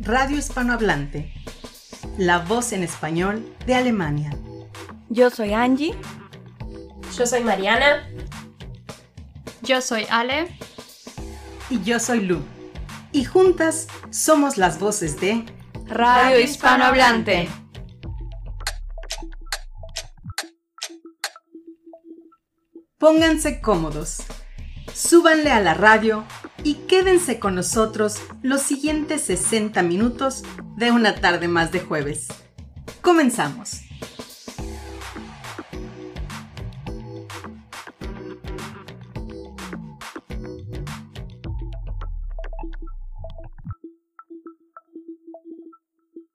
Radio Hispanohablante, la voz en español de Alemania. Yo soy Angie. Yo soy Mariana. Yo soy Ale. Y yo soy Lu. Y juntas somos las voces de Radio Hispanohablante. Pónganse cómodos, súbanle a la radio y quédense con nosotros los siguientes 60 minutos de una tarde más de jueves. Comenzamos.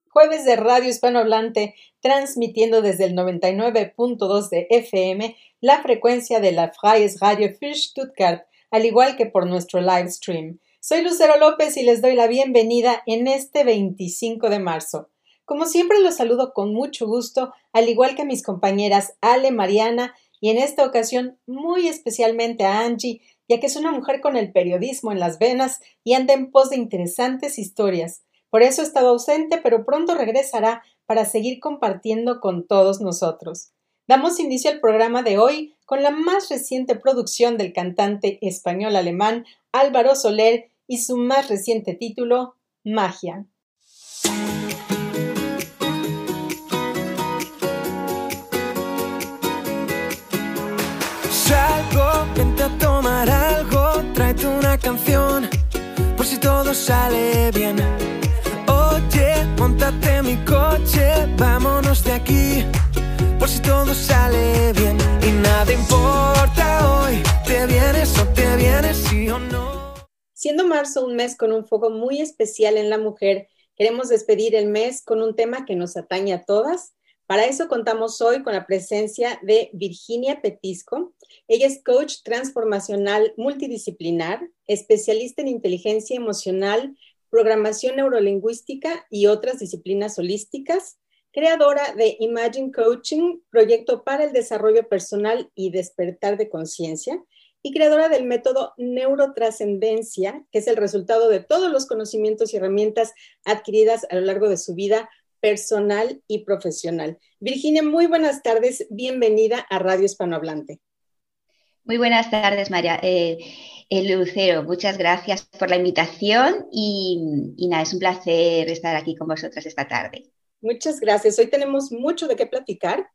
Jueves de Radio Hispanohablante, transmitiendo desde el 99.2 de FM la frecuencia de la Freies Radio für Stuttgart, al igual que por nuestro live stream. Soy Lucero López y les doy la bienvenida en este 25 de marzo. Como siempre los saludo con mucho gusto, al igual que mis compañeras Ale, Mariana y en esta ocasión muy especialmente a Angie, ya que es una mujer con el periodismo en las venas y anda en pos de interesantes historias. Por eso ha estado ausente, pero pronto regresará para seguir compartiendo con todos nosotros. Damos inicio al programa de hoy con la más reciente producción del cantante español alemán Álvaro Soler y su más reciente título, Magia. Salgo, vente a tomar algo, tráete una canción, por si todo sale bien montate mi coche, vámonos de aquí, todo sale bien y nada importa hoy, te vienes o te vienes, sí o no. Siendo marzo un mes con un foco muy especial en la mujer, queremos despedir el mes con un tema que nos atañe a todas. Para eso contamos hoy con la presencia de Virginia Petisco. Ella es coach transformacional multidisciplinar, especialista en inteligencia emocional, programación neurolingüística y otras disciplinas holísticas, creadora de Imagine Coaching, proyecto para el desarrollo personal y despertar de conciencia, y creadora del método Neurotrascendencia, que es el resultado de todos los conocimientos y herramientas adquiridas a lo largo de su vida personal y profesional. Virginia, muy buenas tardes, bienvenida a Radio Hispanohablante. Muy buenas tardes, María. Eh, Lucero, muchas gracias por la invitación y, nada, es un placer estar aquí con vosotras esta tarde. Muchas gracias. Hoy tenemos mucho de qué platicar.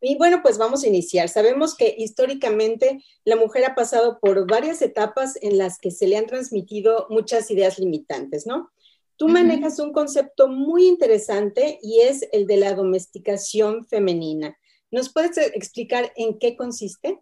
Y bueno, pues vamos a iniciar. Sabemos que históricamente la mujer ha pasado por varias etapas en las que se le han transmitido muchas ideas limitantes, ¿no? Tú manejas un concepto muy interesante y es el de la domesticación femenina. ¿Nos puedes explicar en qué consiste?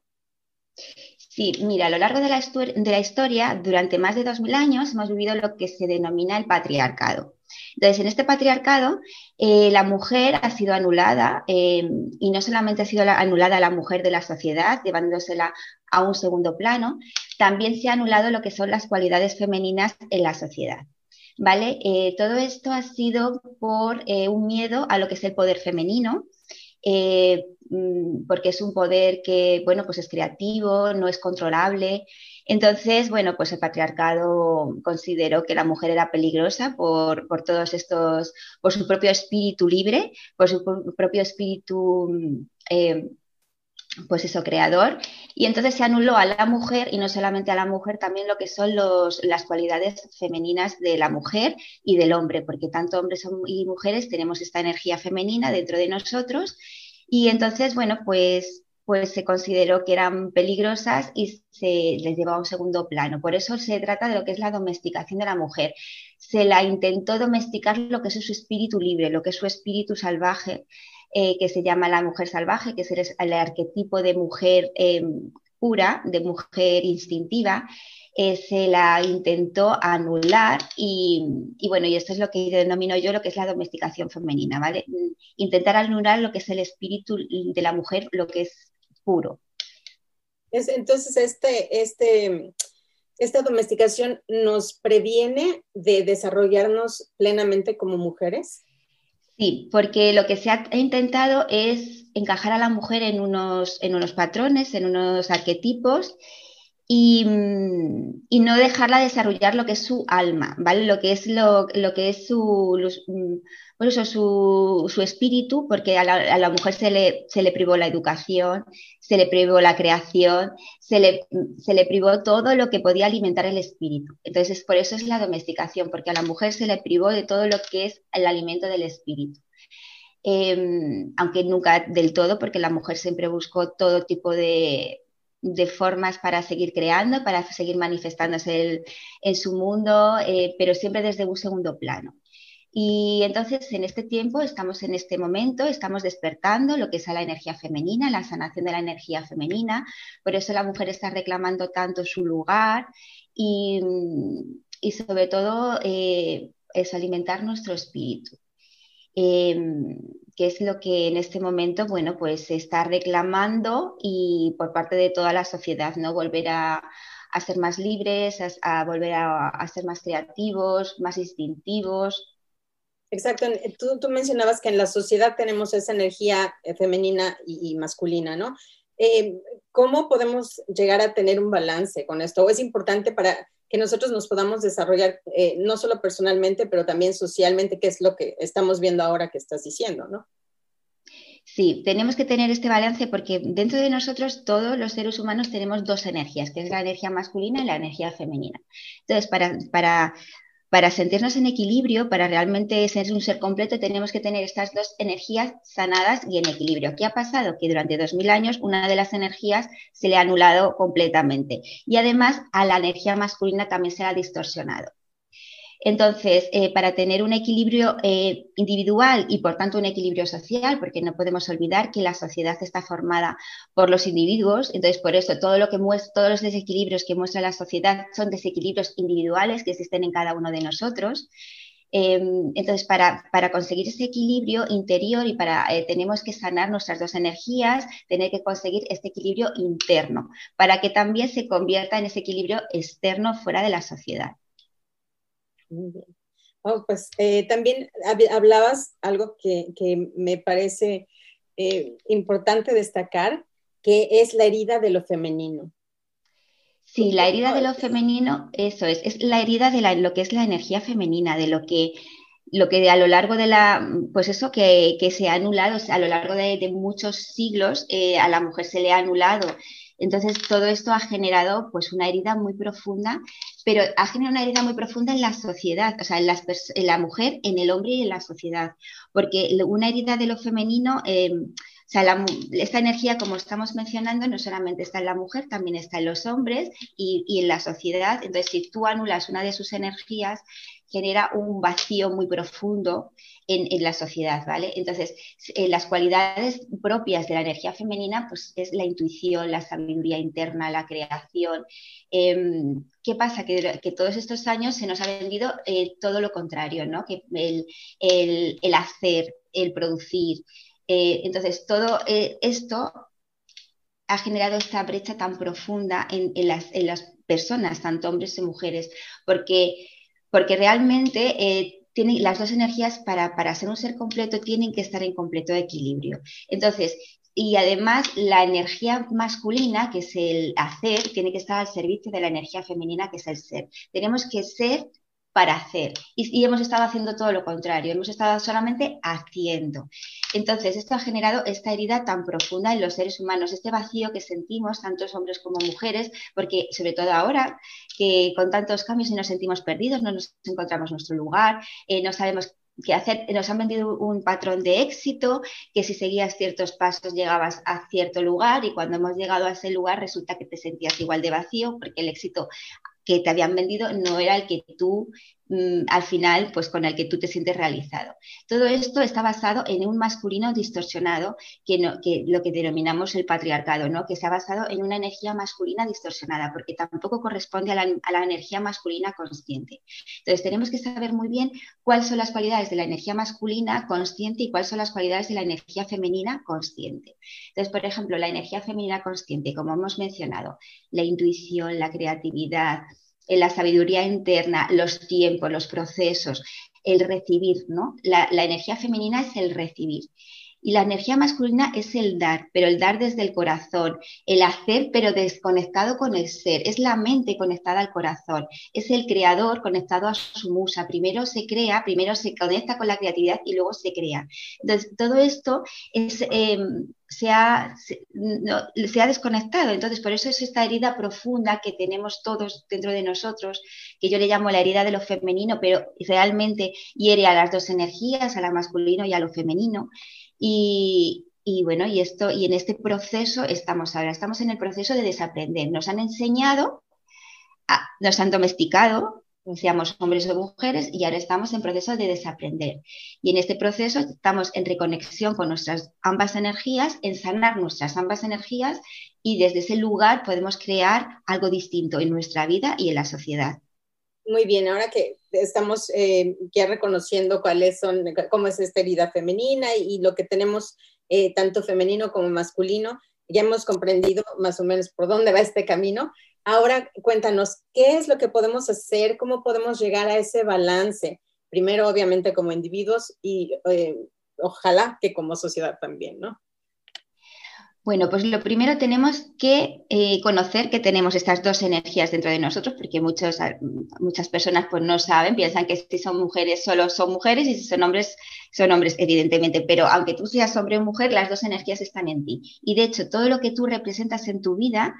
Sí, mira, a lo largo de la, de la historia, durante más de 2.000 años, hemos vivido lo que se denomina el patriarcado. Entonces, en este patriarcado, eh, la mujer ha sido anulada eh, y no solamente ha sido anulada la mujer de la sociedad, llevándosela a un segundo plano, también se ha anulado lo que son las cualidades femeninas en la sociedad. ¿Vale? Eh, todo esto ha sido por un miedo a lo que es el poder femenino, Mm, porque es un poder que, bueno, pues es creativo, no es controlable. Entonces, bueno, pues el patriarcado consideró que la mujer era peligrosa por, todos estos, por su propio espíritu libre, por su propio espíritu, mm, eh, pues eso, creador. Y entonces se anuló a la mujer y no solamente a la mujer, también lo que son los, las cualidades femeninas de la mujer y del hombre, porque tanto hombres y mujeres tenemos esta energía femenina dentro de nosotros y entonces, bueno, pues, pues se consideró que eran peligrosas y se les llevaba a un segundo plano. Por eso se trata de lo que es la domesticación de la mujer. Se la intentó domesticar lo que es su espíritu libre, lo que es su espíritu salvaje, eh, que se llama la mujer salvaje, que es el, arquetipo de mujer eh, pura, de mujer instintiva. Eh, se la intentó anular y, bueno, y esto es lo que denomino yo lo que es la domesticación femenina, ¿vale? Intentar anular lo que es el espíritu de la mujer, lo que es puro. entonces, este, este, esta domesticación nos previene de desarrollarnos plenamente como mujeres. Sí, porque lo que se ha intentado es encajar a la mujer en unos, en unos patrones, en unos arquetipos y, no dejarla desarrollar lo que es su alma, ¿vale? Lo que es, lo, que es su, su, su, espíritu, porque a la, mujer se le, se le, privó la educación, se le privó la creación, se le, se le privó todo lo que podía alimentar el espíritu. Entonces, por eso es la domesticación, porque a la mujer se le privó de todo lo que es el alimento del espíritu. Em, aunque nunca del todo, porque la mujer siempre buscó todo tipo de, de formas para seguir creando, para seguir manifestándose en su mundo, eh, pero siempre desde un segundo plano. Y entonces en este tiempo, estamos en este momento, estamos despertando lo que es la energía femenina, la sanación de la energía femenina, por eso la mujer está reclamando tanto su lugar y, sobre todo eh, es alimentar nuestro espíritu. Em, que es lo que en este momento, bueno, pues se está reclamando y por parte de toda la sociedad, ¿no? Volver a, ser más libres, a, volver a, ser más creativos, más instintivos. Exacto. Tú, tú, mencionabas que en la sociedad tenemos esa energía eh, femenina y, masculina, ¿no? Eh, ¿Cómo podemos llegar a tener un balance con esto? ¿O es importante para que nosotros nos podamos desarrollar eh, no solo personalmente, pero también socialmente, que es lo que estamos viendo ahora que estás diciendo, ¿no? Sí, tenemos que tener este balance porque dentro de nosotros todos los seres humanos tenemos dos energías, que es la energía masculina y la energía femenina. Entonces, para, para para sentirnos en equilibrio, para realmente ser un ser completo, tenemos que tener estas dos energías sanadas y en equilibrio. ¿Qué ha pasado? Que durante 2000 años una de las energías se le ha anulado completamente y además a la energía masculina también se ha distorsionado. Entonces, eh, para tener un equilibrio eh, individual y por tanto un equilibrio social, porque no podemos olvidar que la sociedad está formada por los individuos, entonces por eso todo lo que muestra, todos los desequilibrios que muestra la sociedad son desequilibrios individuales que existen en cada uno de nosotros. Em, entonces, para, conseguir ese equilibrio interior y para eh, tenemos que sanar nuestras dos energías, tener que conseguir este equilibrio interno, para que también se convierta en ese equilibrio externo fuera de la sociedad. Muy bien. Oh, pues eh, también hablabas algo que, me parece eh, importante destacar, que es la herida de lo femenino. Sí, la herida de lo femenino, eso es, es la herida de lo que es la energía femenina, de lo que, lo que a lo largo de la, pues eso que, se ha anulado, a lo largo de, muchos siglos eh, a la mujer se le ha anulado entonces, todo esto ha generado pues una herida muy profunda, pero ha generado una herida muy profunda en la sociedad, o sea, en, la mujer, en el hombre y en la sociedad, porque una herida de lo femenino... Em, o sea, esta energía, como estamos mencionando, no solamente está en la mujer, también está en los hombres y, y, en la sociedad. Entonces, si tú anulas una de sus energías, genera un vacío muy profundo en, la sociedad, ¿vale? Entonces, eh, las cualidades propias de la energía femenina, pues es la intuición, la sabiduría interna, la creación. Em, ¿Qué pasa? Que, todos estos años se nos ha vendido eh, todo lo contrario, ¿no? Que el, hacer, el producir. Eh, entonces, todo esto ha generado esta brecha tan profunda en, las, en las personas, tanto hombres y mujeres, porque porque realmente eh, las dos energías para, para ser un ser completo tienen que estar en completo equilibrio. Entonces, y además la energía masculina, que es el hacer, tiene que estar al servicio de la energía femenina, que es el ser. Tenemos que ser para hacer. Y, hemos estado haciendo todo lo contrario, hemos estado solamente haciendo. Entonces, esto ha generado esta herida tan profunda en los seres humanos, este vacío que sentimos, tantos hombres como mujeres, porque sobre todo ahora, que con tantos cambios y nos sentimos perdidos, no nos encontramos nuestro lugar, eh, no sabemos qué hacer, nos han vendido un patrón de éxito, que si seguías ciertos pasos llegabas a cierto lugar y cuando hemos llegado a ese lugar resulta que te sentías igual de vacío porque el éxito que te habían vendido no era el que tú al final, pues con el que tú te sientes realizado. Todo esto está basado en un masculino distorsionado, que, lo que denominamos el patriarcado, ¿no? que se ha basado en una energía masculina distorsionada, porque tampoco corresponde a la, a la energía masculina consciente. Entonces, tenemos que saber muy bien cuáles son las cualidades de la energía masculina consciente y cuáles son las cualidades de la energía femenina consciente. Entonces, por ejemplo, la energía femenina consciente, como hemos mencionado, la intuición, la creatividad, la sabiduría interna, los tiempos, los procesos, el recibir, ¿no? La, energía femenina es el recibir. Y la energía masculina es el dar, pero el dar desde el corazón, el hacer, pero desconectado con el ser. Es la mente conectada al corazón, es el creador conectado a su musa. Primero se crea, primero se conecta con la creatividad y luego se crea. Entonces, todo esto es, em, se ha, se, ha, desconectado. Entonces, por eso es esta herida profunda que tenemos todos dentro de nosotros, que yo le llamo la herida de lo femenino, pero realmente hiere a las dos energías, a la masculino y a lo femenino. Y, bueno, y esto, y en este proceso estamos ahora, estamos en el proceso de desaprender. Nos han enseñado, nos han domesticado seamos hombres o mujeres, y ahora estamos en proceso de desaprender. Y en este proceso estamos en reconexión con nuestras ambas energías, en sanar nuestras ambas energías, y desde ese lugar podemos crear algo distinto en nuestra vida y en la sociedad. Muy bien, ahora que estamos eh, ya reconociendo cuáles son, cómo es esta herida femenina y, lo que tenemos eh, tanto femenino como masculino, ya hemos comprendido más o menos por dónde va este camino. Ahora cuéntanos, ¿qué es lo que podemos hacer? ¿Cómo podemos llegar a ese balance? Primero, obviamente, como individuos y eh, ojalá que como sociedad también, ¿no? Bueno, pues lo primero tenemos que eh, conocer que tenemos estas dos energías dentro de nosotros, porque muchos, muchas personas pues no saben, piensan que si son mujeres solo son mujeres y si son hombres son hombres, evidentemente, pero aunque tú seas hombre o mujer, las dos energías están en ti. Y de hecho, todo lo que tú representas en tu vida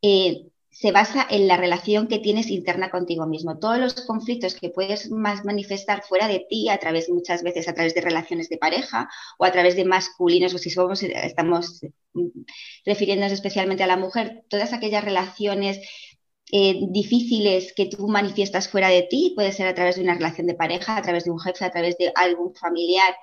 eh, se basa en la relación que tienes interna contigo mismo. Todos los conflictos que puedes más manifestar fuera de ti, a través, muchas veces a través de relaciones de pareja o a través de masculinos, o si somos, estamos refiriéndonos especialmente a la mujer, todas aquellas relaciones eh, difíciles que tú manifiestas fuera de ti, puede ser a través de una relación de pareja, a través de un jefe, a través de algún familiar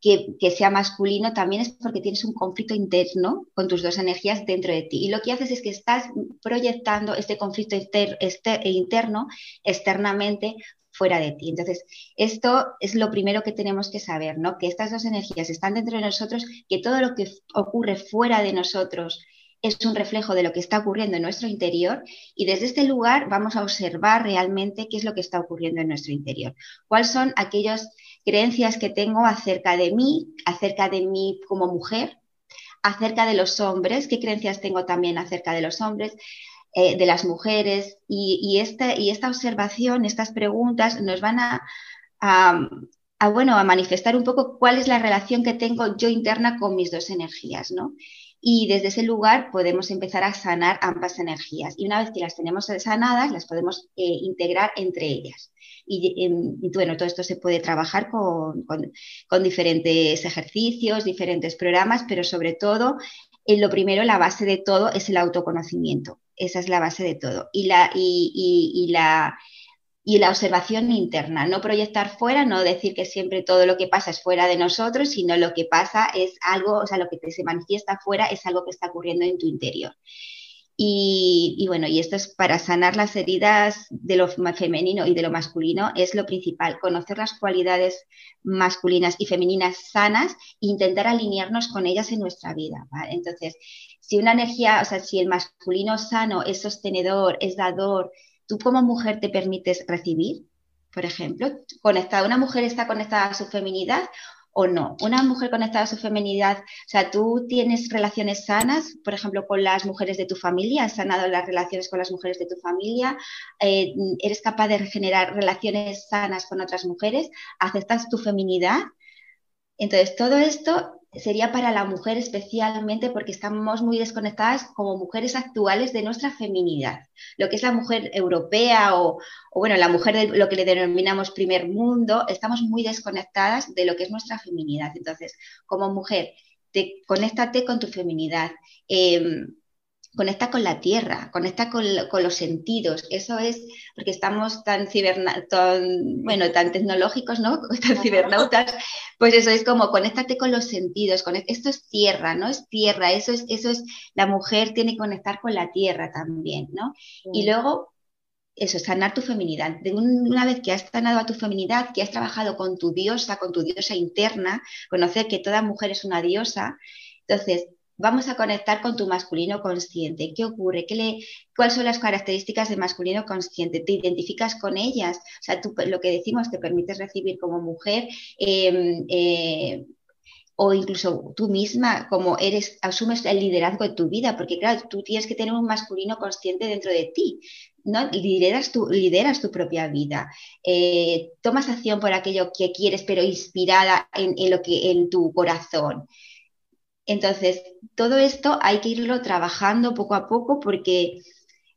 que, sea masculino, también es porque tienes un conflicto interno con tus dos energías dentro de ti. Y lo que haces es que estás proyectando este conflicto este, interno externamente fuera de ti. Entonces, esto es lo primero que tenemos que saber, ¿no? Que estas dos energías están dentro de nosotros, que todo lo que ocurre fuera de nosotros es un reflejo de lo que está ocurriendo en nuestro interior y desde este lugar vamos a observar realmente qué es lo que está ocurriendo en nuestro interior. ¿Cuáles son aquellas creencias que tengo acerca de mí, acerca de mí como mujer, acerca de los hombres? ¿Qué creencias tengo también acerca de los hombres? Eh, de las mujeres y, esta, y esta observación, estas preguntas nos van a, a, bueno, a manifestar un poco cuál es la relación que tengo yo interna con mis dos energías, ¿no? y desde ese lugar podemos empezar a sanar ambas energías. Y una vez que las tenemos sanadas, las podemos eh, integrar entre ellas. Em, y, bueno, todo esto se puede trabajar con, con, diferentes ejercicios, diferentes programas, pero sobre todo, en lo primero, la base de todo es el autoconocimiento. Esa es la base de todo. Y la, y, y la y la observación interna, no proyectar fuera, no decir que siempre todo lo que pasa es fuera de nosotros, sino lo que pasa es algo, o sea, lo que se manifiesta fuera es algo que está ocurriendo en tu interior. Y, bueno, y esto es para sanar las heridas de lo femenino y de lo masculino, es lo principal, conocer las cualidades masculinas y femeninas sanas e intentar alinearnos con ellas en nuestra vida. Entonces, si una energía, o sea, si el masculino sano es sostenedor, es dador, ¿Tú como mujer te permites recibir? Por ejemplo, conectada, ¿una mujer está conectada a su feminidad o no? Una mujer conectada a su feminidad, o sea, tú tienes relaciones sanas, por ejemplo, con las mujeres de tu familia, has sanado las relaciones con las mujeres de tu familia, eh, eres capaz de generar relaciones sanas con otras mujeres, aceptas tu feminidad. Entonces, todo esto sería para la mujer especialmente porque estamos muy desconectadas como mujeres actuales de nuestra feminidad. Lo que es la mujer europea o, bueno, la mujer de lo que le denominamos primer mundo, estamos muy desconectadas de lo que es nuestra feminidad. Entonces, como mujer, te, conéctate con tu feminidad. Em, conecta con la tierra, conecta con, los sentidos. Eso es porque estamos tan, bueno, tan tecnológicos, ¿no? Tan cibernautas. Pues eso es como conéctate con los sentidos. esto es tierra, ¿no? Es tierra. Eso es, eso es, la mujer tiene que conectar con la tierra también, ¿no? Y luego eso, sanar tu feminidad. De una vez que has sanado a tu feminidad, que has trabajado con tu diosa, con tu diosa interna, conocer que toda mujer es una diosa, entonces vamos a conectar con tu masculino consciente. ¿Qué ocurre? ¿Qué le, ¿Cuáles son las características de masculino consciente? ¿Te identificas con ellas? O sea, tú, lo que decimos, te permites recibir como mujer. Em, eh, o incluso tú misma, como eres, asumes el liderazgo de tu vida, porque claro, tú tienes que tener un masculino consciente dentro de ti, ¿no? Lideras tu, lideras tu propia vida, eh, tomas acción por aquello que quieres, pero inspirada en, en, lo que, en tu corazón. Entonces, todo esto hay que irlo trabajando poco a poco porque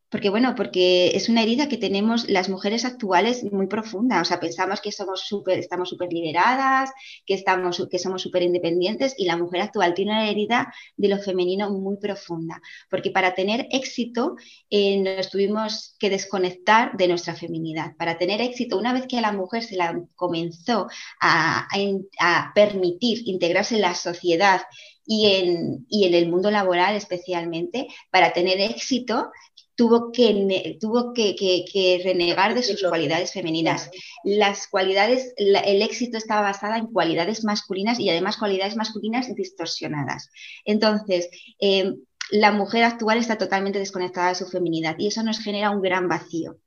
porque bueno, porque es una herida que tenemos las mujeres actuales muy profunda. O sea, pensamos que somos super, estamos súper lideradas, que, estamos, que somos súper independientes y la mujer actual tiene una herida de lo femenino muy profunda. Porque para tener éxito eh, nos tuvimos que desconectar de nuestra feminidad. Para tener éxito, una vez que a la mujer se la comenzó a permitir integrarse en la sociedad y en, y en, el mundo laboral especialmente, para tener éxito, tuvo que, tuvo que, que, que renegar de sus cualidades femeninas. Las cualidades, la, el éxito estaba basada en cualidades masculinas y además cualidades masculinas distorsionadas. Entonces, eh, la mujer actual está totalmente desconectada de su feminidad y eso nos genera un gran vacío.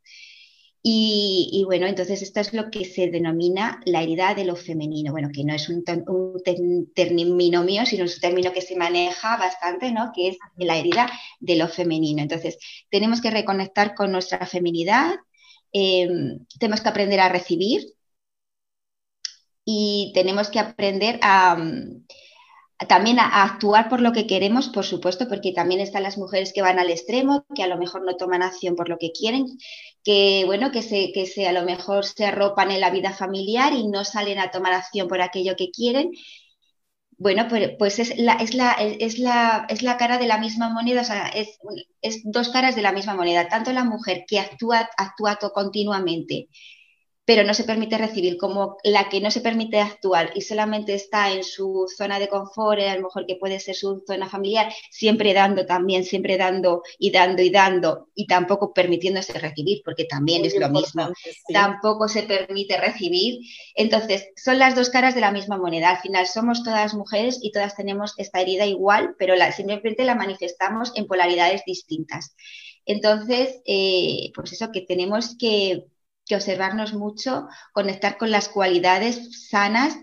Y, bueno, entonces esto es lo que se denomina la herida de lo femenino. Bueno, que no es un, un término mío, sino es un término que se maneja bastante, ¿no? Que es la herida de lo femenino. Entonces, tenemos que reconectar con nuestra feminidad, eh, tenemos que aprender a recibir y tenemos que aprender a, también a, actuar por lo que queremos, por supuesto, porque también están las mujeres que van al extremo, que a lo mejor no toman acción por lo que quieren, que bueno, que se, que se a lo mejor se arropan en la vida familiar y no salen a tomar acción por aquello que quieren. Bueno, pues, pues es, la, es, la, es, la, es la cara de la misma moneda, o sea, es, es dos caras de la misma moneda. Tanto la mujer que actúa, actúa continuamente pero no se permite recibir, como la que no se permite actuar y solamente está en su zona de confort, a lo mejor que puede ser su zona familiar, siempre dando también, siempre dando y dando y dando y tampoco permitiéndose recibir, porque también Muy es lo mismo, sí. tampoco se permite recibir. Entonces, son las dos caras de la misma moneda. Al final somos todas mujeres y todas tenemos esta herida igual, pero la, simplemente la manifestamos en polaridades distintas. Entonces, eh, pues eso que tenemos que que observarnos mucho, conectar con las cualidades sanas,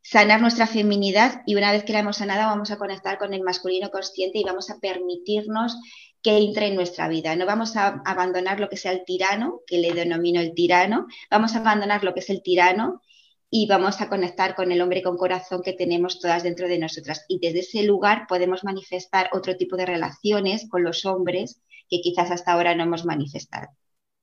sanar nuestra feminidad y una vez que la hemos sanado vamos a conectar con el masculino consciente y vamos a permitirnos que entre en nuestra vida. No vamos a abandonar lo que sea el tirano, que le denomino el tirano, vamos a abandonar lo que es el tirano y vamos a conectar con el hombre con corazón que tenemos todas dentro de nosotras. Y desde ese lugar podemos manifestar otro tipo de relaciones con los hombres que quizás hasta ahora no hemos manifestado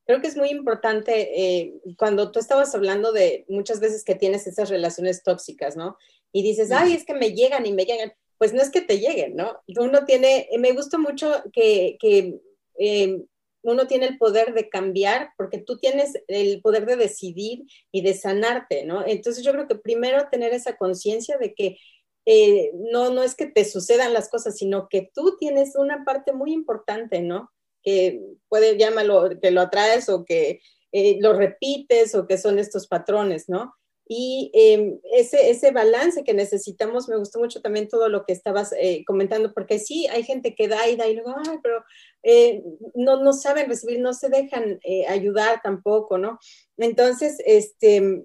creo que es muy importante eh, cuando tú estabas hablando de muchas veces que tienes esas relaciones tóxicas, ¿no? Y dices, ay, es que me llegan y me llegan. Pues no es que te lleguen, ¿no? Uno tiene, me gusta mucho que, que eh, uno tiene el poder de cambiar porque tú tienes el poder de decidir y de sanarte, ¿no? Entonces yo creo que primero tener esa conciencia de que eh, no, no es que te sucedan las cosas, sino que tú tienes una parte muy importante, ¿no? Que puede llamarlo que lo atraes o que eh, lo repites o que son estos patrones, ¿no? Y eh, ese, ese balance que necesitamos, me gustó mucho también todo lo que estabas eh, comentando, porque sí, hay gente que da y da y luego, ay, pero eh, no, no saben recibir, no se dejan eh, ayudar tampoco, ¿no? Entonces, este,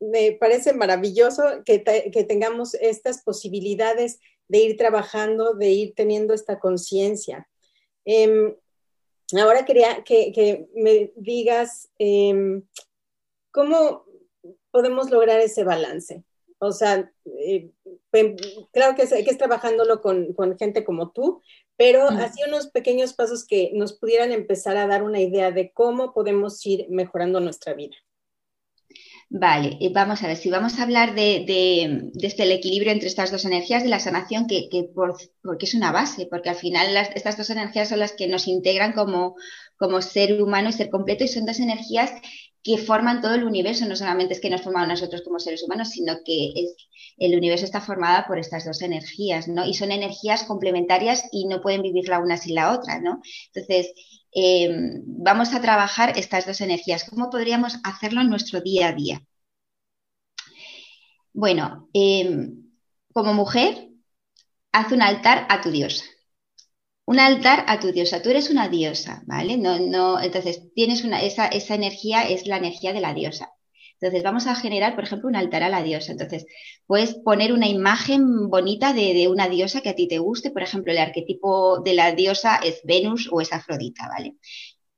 me parece maravilloso que, te, que tengamos estas posibilidades de ir trabajando, de ir teniendo esta conciencia. Eh, Ahora quería que, que me digas eh, cómo podemos lograr ese balance. O sea, eh, claro que es, que es trabajándolo con, con, gente como tú, pero mm. así unos pequeños pasos que nos pudieran empezar a dar una idea de cómo podemos ir mejorando nuestra vida. Vale, vamos a ver, si vamos a hablar de, de, de este, el equilibrio entre estas dos energías de la sanación, que, que por, porque es una base, porque al final las, estas dos energías son las que nos integran como, como ser humano y ser completo, y son dos energías que forman todo el universo, no solamente es que nos forman nosotros como seres humanos, sino que es, el universo está formado por estas dos energías, ¿no? Y son energías complementarias y no pueden vivir la una sin la otra, ¿no? Entonces, eh, vamos a trabajar estas dos energías. ¿Cómo podríamos hacerlo en nuestro día a día? Bueno, eh, como mujer, haz un altar a tu diosa. Un altar a tu diosa. Tú eres una diosa, ¿vale? No, no, entonces, tienes una, esa, esa energía es la energía de la diosa. Entonces vamos a generar, por ejemplo, un altar a la diosa. Entonces puedes poner una imagen bonita de, una diosa que a ti te guste. Por ejemplo, el arquetipo de la diosa es Venus o es Afrodita, ¿vale?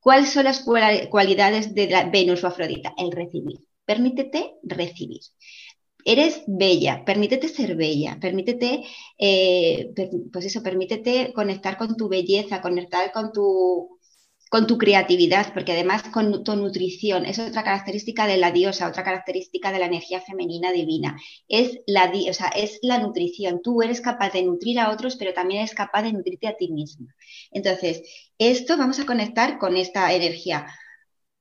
¿Cuáles son las cualidades de la Venus o Afrodita? El recibir. Permítete recibir eres bella, permítete ser bella, permítete, eh, pues eso, permítete conectar con tu belleza, conectar con tu, con tu creatividad, porque además con tu nutrición es otra característica de la diosa, otra característica de la energía femenina divina. Es la, sea, es la nutrición. Tú eres capaz de nutrir a otros, pero también eres capaz de nutrirte a ti misma. Entonces, esto vamos a conectar con esta energía.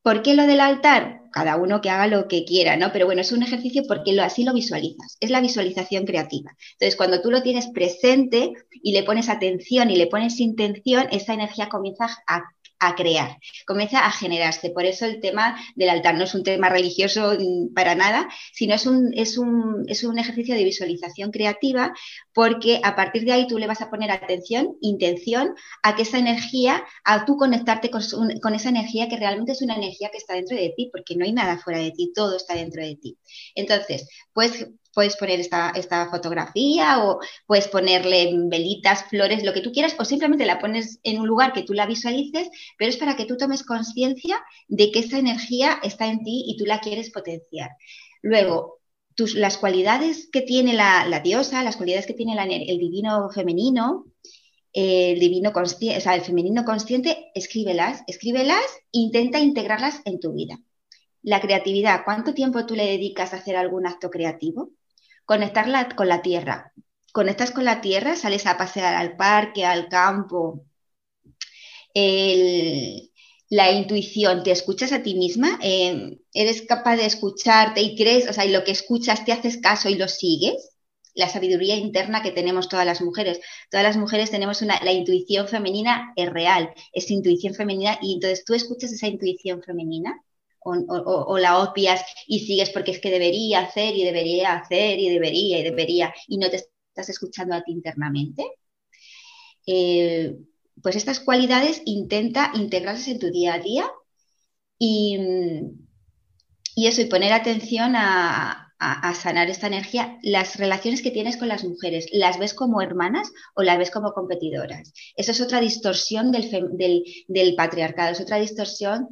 ¿Por qué lo del altar? Cada uno que haga lo que quiera, ¿no? Pero bueno, es un ejercicio porque lo, así lo visualizas. Es la visualización creativa. Entonces, cuando tú lo tienes presente y le pones atención y le pones intención, esa energía comienza a a crear, comienza a generarse. Por eso el tema del altar no es un tema religioso mm, para nada, sino es un, es un, es un ejercicio de visualización creativa porque a partir de ahí tú le vas a poner atención, intención a que esa energía, a tú conectarte con, con esa energía que realmente es una energía que está dentro de ti, porque no hay nada fuera de ti, todo está dentro de ti. Entonces, pues puedes poner esta, esta, fotografía o puedes ponerle velitas, flores, lo que tú quieras, o simplemente la pones en un lugar que tú la visualices, pero es para que tú tomes conciencia de que esa energía está en ti y tú la quieres potenciar. Luego, tus, las cualidades que tiene la, diosa, las cualidades que tiene el divino femenino, el divino consciente, o sea, el femenino consciente, escríbelas, escríbelas, intenta integrarlas en tu vida. La creatividad, ¿cuánto tiempo tú le dedicas a hacer algún acto creativo? Conectarla con la tierra. Conectas con la tierra, sales a pasear al parque, al campo. la intuición, te escuchas a ti misma, eh, eres capaz de escucharte y crees, o sea, y lo que escuchas te haces caso y lo sigues. La sabiduría interna que tenemos todas las mujeres. Todas las mujeres tenemos una, la intuición femenina es real, es intuición femenina y entonces tú escuchas esa intuición femenina o, la opias y sigues porque es que debería hacer y debería hacer y debería y debería y no te estás escuchando a ti internamente. Eh, pues estas cualidades intenta integrarlas en tu día a día y, eso, y poner atención a, sanar esta energía, las relaciones que tienes con las mujeres, ¿las ves como hermanas o las ves como competidoras? Eso es otra distorsión del, del, del patriarcado, es otra distorsión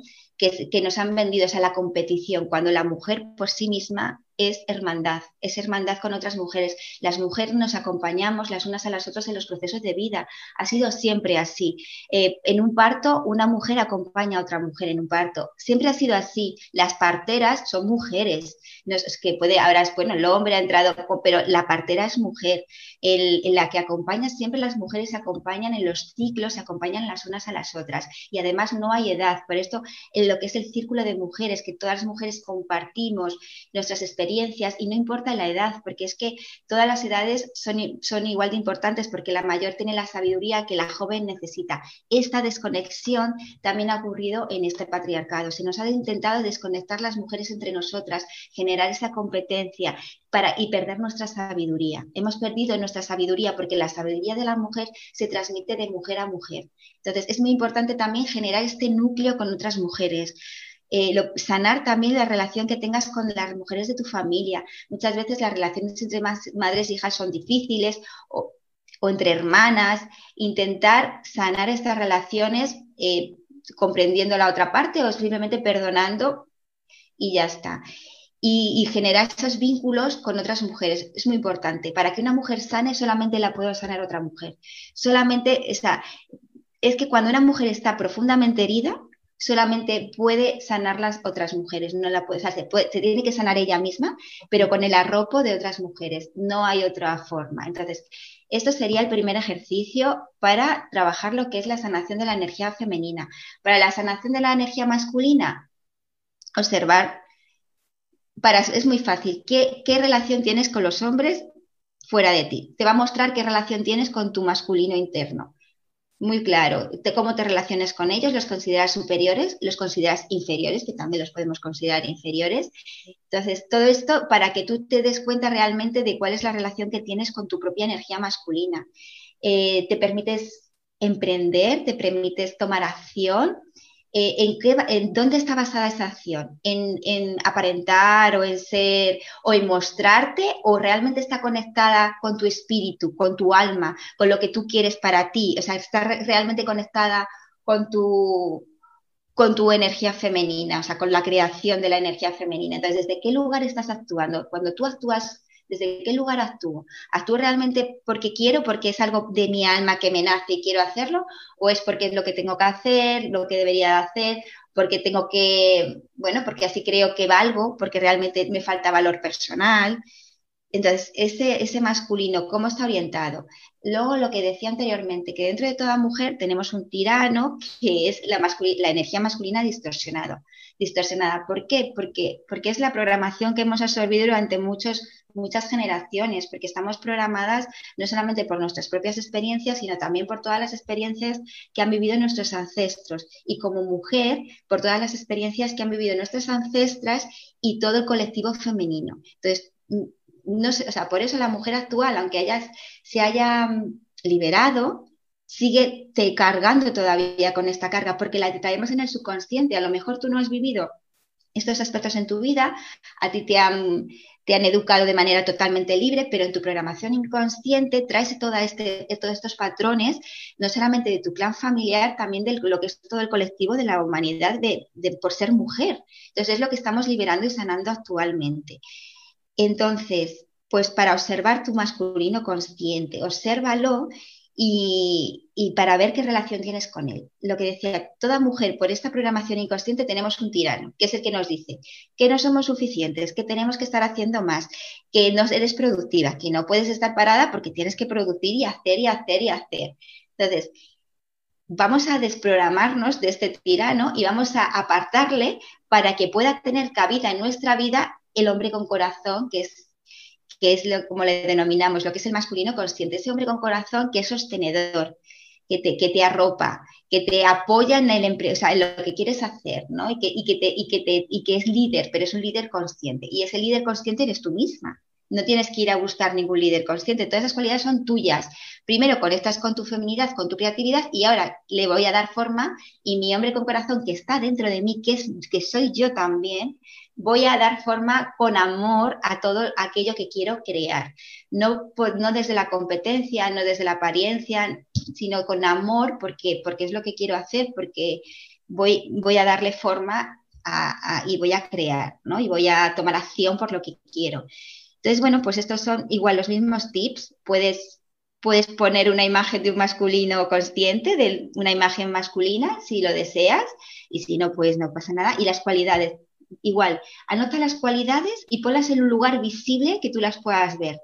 que, nos han vendido a la competición, cuando la mujer por sí misma es hermandad, es hermandad con otras mujeres. Las mujeres nos acompañamos las unas a las otras en los procesos de vida. Ha sido siempre así. Eh, en un parto, una mujer acompaña a otra mujer en un parto. Siempre ha sido así. Las parteras son mujeres. No es que puede, ahora es, bueno, el hombre ha entrado, pero la partera es mujer. en la que acompaña, siempre las mujeres se acompañan en los ciclos, se acompañan las unas a las otras. Y además no hay edad. Por esto, en lo que es el círculo de mujeres, que todas las mujeres compartimos nuestras experiencias y no importa la edad, porque es que todas las edades son, son igual de importantes porque la mayor tiene la sabiduría que la joven necesita. Esta desconexión también ha ocurrido en este patriarcado. Se nos ha intentado desconectar las mujeres entre nosotras, generar esa competencia para, y perder nuestra sabiduría. Hemos perdido nuestra sabiduría porque la sabiduría de la mujer se transmite de mujer a mujer. Entonces, es muy importante también generar este núcleo con otras mujeres. Eh, sanar también la relación que tengas con las mujeres de tu familia. Muchas veces las relaciones entre madres e hijas son difíciles o, entre hermanas. Intentar sanar estas relaciones eh, comprendiendo la otra parte o simplemente perdonando y ya está. Y, generar esos vínculos con otras mujeres. Es muy importante. Para que una mujer sane, solamente la puede sanar otra mujer. Solamente, esa, es que cuando una mujer está profundamente herida, solamente puede sanar las otras mujeres, no la puede, se, tiene que sanar ella misma, pero con el arropo de otras mujeres, no hay otra forma. Entonces, esto sería el primer ejercicio para trabajar lo que es la sanación de la energía femenina. Para la sanación de la energía masculina, observar, para, es muy fácil, ¿qué, qué relación tienes con los hombres fuera de ti? Te va a mostrar qué relación tienes con tu masculino interno muy claro cómo te relaciones con ellos, los consideras superiores, los consideras inferiores, que también los podemos considerar inferiores. Entonces, todo esto para que tú te des cuenta realmente de cuál es la relación que tienes con tu propia energía masculina. Eh, te permites emprender, te permites tomar acción eh, ¿en, qué, ¿en dónde está basada esa acción? ¿En, ¿En, aparentar o en ser o en mostrarte o realmente está conectada con tu espíritu, con tu alma, con lo que tú quieres para ti? O sea, está realmente conectada con tu, con tu energía femenina, o sea, con la creación de la energía femenina. Entonces, ¿desde qué lugar estás actuando? Cuando tú actúas ¿Desde qué lugar actúo? ¿Actúo realmente porque quiero, porque es algo de mi alma que me nace y quiero hacerlo? ¿O es porque es lo que tengo que hacer, lo que debería hacer? Porque tengo que, bueno, porque así creo que valgo, porque realmente me falta valor personal. Entonces, ese, ese masculino, ¿cómo está orientado? Luego, lo que decía anteriormente, que dentro de toda mujer tenemos un tirano que es la, la energía masculina distorsionada. distorsionada. ¿Por qué? Porque, porque es la programación que hemos absorbido durante muchos muchas generaciones, porque estamos programadas no solamente por nuestras propias experiencias, sino también por todas las experiencias que han vivido nuestros ancestros y como mujer por todas las experiencias que han vivido nuestras ancestras y todo el colectivo femenino. Entonces, no sé, o sea, por eso la mujer actual, aunque haya, se haya mm, liberado, sigue te cargando todavía con esta carga, porque la traemos en el subconsciente. A lo mejor tú no has vivido estos aspectos en tu vida, a ti te han te han educado de manera totalmente libre, pero en tu programación inconsciente traes toda este, todos estos patrones, no solamente de tu clan familiar, también de lo que es todo el colectivo de la humanidad de, por ser mujer. Entonces es lo que estamos liberando y sanando actualmente. Entonces, pues para observar tu masculino consciente, obsérvalo y, para ver qué relación tienes con él. Lo que decía, toda mujer por esta programación inconsciente tenemos un tirano, que es el que nos dice que no somos suficientes, que tenemos que estar haciendo más, que no eres productiva, que no puedes estar parada porque tienes que producir y hacer y hacer y hacer. Entonces, vamos a desprogramarnos de este tirano y vamos a apartarle para que pueda tener cabida en nuestra vida el hombre con corazón, que es que es lo, como le denominamos, lo que es el masculino consciente, ese hombre con corazón que es sostenedor, que te, que te arropa, que te apoya en, el o sea, en lo que quieres hacer, ¿no? Y que, y, que te, y, que te, y que es líder, pero es un líder consciente. Y ese líder consciente eres tú misma. No tienes que ir a buscar ningún líder consciente. Todas esas cualidades son tuyas. Primero conectas con tu feminidad, con tu creatividad y ahora le voy a dar forma y mi hombre con corazón que está dentro de mí, que, es, que soy yo también, voy a dar forma con amor a todo aquello que quiero crear. No, pues, no desde la competencia, no desde la apariencia, sino con amor porque, porque es lo que quiero hacer, porque voy, voy a darle forma y voy a crear, ¿no? Y voy a tomar acción por lo que quiero. Entonces, bueno, pues estos son igual los mismos tips. Puedes, puedes poner una imagen de un masculino consciente, de una imagen masculina, si lo deseas, y si no, pues no pasa nada. Y las cualidades igual, anota las cualidades y ponlas en un lugar visible que tú las puedas ver.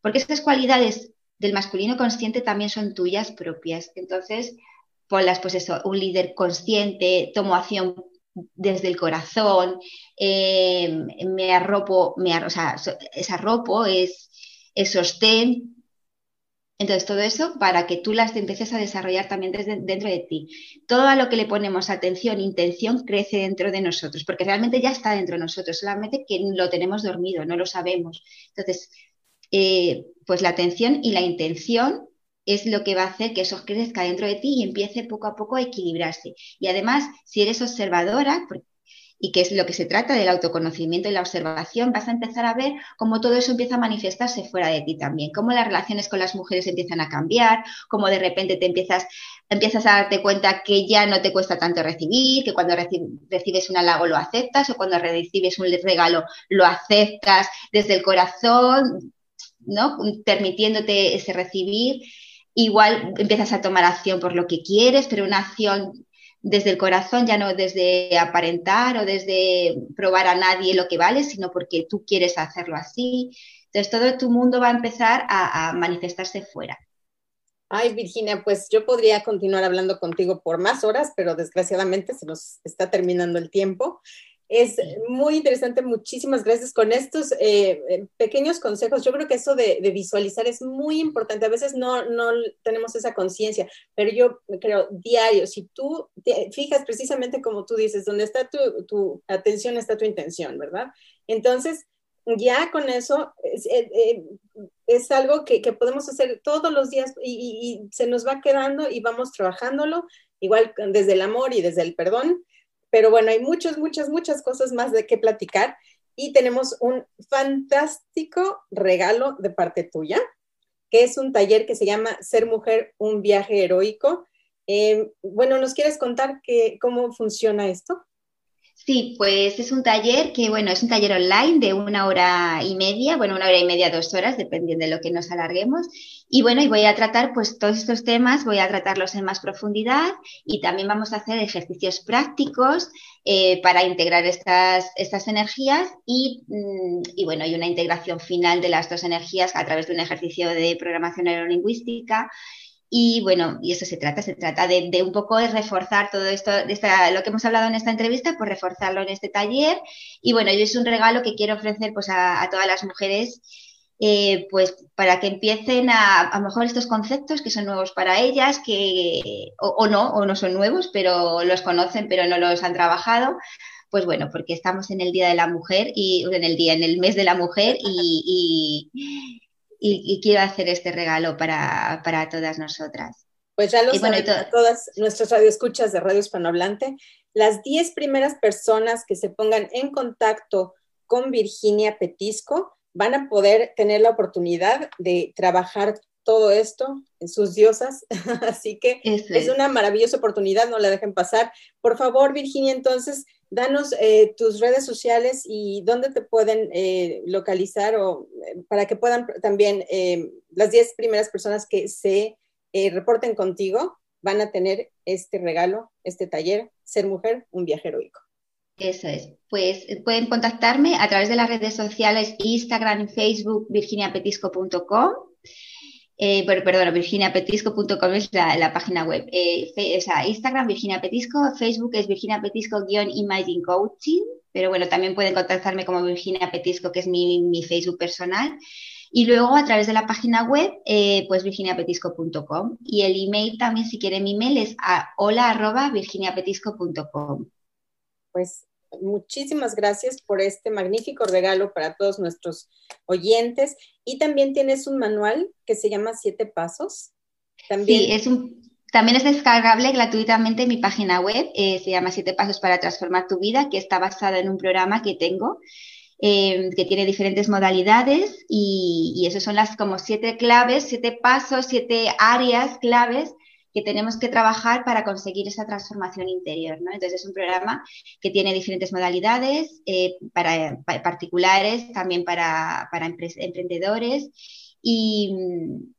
Porque estas cualidades del masculino consciente también son tuyas propias. Entonces, ponlas, pues eso, un líder consciente, tomo acción desde el corazón, eh, me arropo, me o sea, es arropo, es sostén, entonces, todo eso para que tú las empieces a desarrollar también desde, dentro de ti. Todo a lo que le ponemos atención, intención, crece dentro de nosotros, porque realmente ya está dentro de nosotros, solamente que lo tenemos dormido, no lo sabemos. Entonces, eh, pues la atención y la intención es lo que va a hacer que eso crezca dentro de ti y empiece poco a poco a equilibrarse. Y además, si eres observadora, y que es lo que se trata del autoconocimiento y la observación, vas a empezar a ver cómo todo eso empieza a manifestarse fuera de ti también, cómo las relaciones con las mujeres empiezan a cambiar, cómo de repente te empiezas, empiezas a darte cuenta que ya no te cuesta tanto recibir, que cuando recibes un halago lo aceptas o cuando recibes un regalo lo aceptas desde el corazón, ¿no? Permitiéndote ese recibir. Igual empiezas a tomar acción por lo que quieres, pero una acción desde el corazón, ya no desde aparentar o desde probar a nadie lo que vale, sino porque tú quieres hacerlo así. Entonces todo tu mundo va a empezar a, manifestarse fuera. Ay, Virginia, pues yo podría continuar hablando contigo por más horas, pero desgraciadamente se nos está terminando el tiempo. Es muy interesante, muchísimas gracias con estos eh, eh, pequeños consejos. Yo creo que eso de, visualizar es muy importante. A veces no, no tenemos esa conciencia, pero yo creo diario, si tú te fijas precisamente como tú dices, donde está tu, tu atención, está tu intención, ¿verdad? Entonces, ya con eso es, eh, algo que, podemos hacer todos los días y, y, se nos va quedando y vamos trabajándolo igual desde el amor y desde el perdón. Pero bueno, hay muchas, muchas, muchas cosas más de qué platicar y tenemos un fantástico regalo de parte tuya, que es un taller que se llama Ser Mujer, un viaje heroico. Eh, bueno, ¿nos quieres contar que, cómo funciona esto? Sí, pues es un taller que, bueno, es un taller online de una hora y media, bueno, una hora y media, dos horas, dependiendo de lo que nos alarguemos. Y bueno, y voy a tratar pues todos estos temas, voy a tratarlos en más profundidad y también vamos a hacer ejercicios prácticos eh, para integrar estas, estas energías y, mm, y, bueno, hay una integración final de las dos energías a través de un ejercicio de programación neurolingüística y bueno, y eso se trata, se trata de, un poco de reforzar todo esto, de lo que hemos hablado en esta entrevista, pues reforzarlo en este taller. Y bueno, yo es un regalo que quiero ofrecer pues a, todas las mujeres, eh, pues para que empiecen a, a mejor estos conceptos que son nuevos para ellas, que o, no, o no son nuevos, pero los conocen, pero no los han trabajado pues bueno, porque estamos en el Día de la Mujer y en el día, en el mes de la mujer y, quiero hacer este regalo para, todas nosotras. Pues ya lo saben todas nuestras radioescuchas de Radio Hispanohablante, las 10 primeras personas que se pongan en contacto con Virginia Petisco van a poder tener la oportunidad de trabajar todo esto en sus diosas. Así que es una maravillosa oportunidad, no la dejen pasar. Por favor, Virginia, entonces, danos eh, tus redes sociales y dónde te pueden eh, localizar o eh, para que puedan también las 10 primeras personas que se reporten contigo van a tener este regalo, este taller, Ser Mujer, un viaje heroico. Eso es. Pues pueden contactarme a través de las redes sociales Instagram, Facebook, virginiapetisco.com eh, perdón, virginiapetisco.com es la, página web. Eh, o sea, Instagram, Virginia Petisco, Facebook es Virginia Petisco-Imagine Coaching, pero bueno, también pueden contactarme como Virginia Petisco, que es mi, Facebook personal. Y luego a través de la página web, eh, pues virginiapetisco.com. Y el email también, si quieren mi email, es a hola arroba virginiapetisco.com. Pues muchísimas gracias por este magnífico regalo para todos nuestros oyentes. Y también tienes un manual que se llama Siete Pasos. También... Es descargable gratuitamente en mi página web. Eh, se llama Siete Pasos para Transformar tu Vida, que está basada en un programa que tengo. Eh, que tiene diferentes modalidades y, y eso son las como siete claves, siete pasos, siete áreas claves que tenemos que trabajar para conseguir esa transformación interior. ¿no? Entonces es un programa que tiene diferentes modalidades eh, para, particulares, también para, para emprendedores. Y,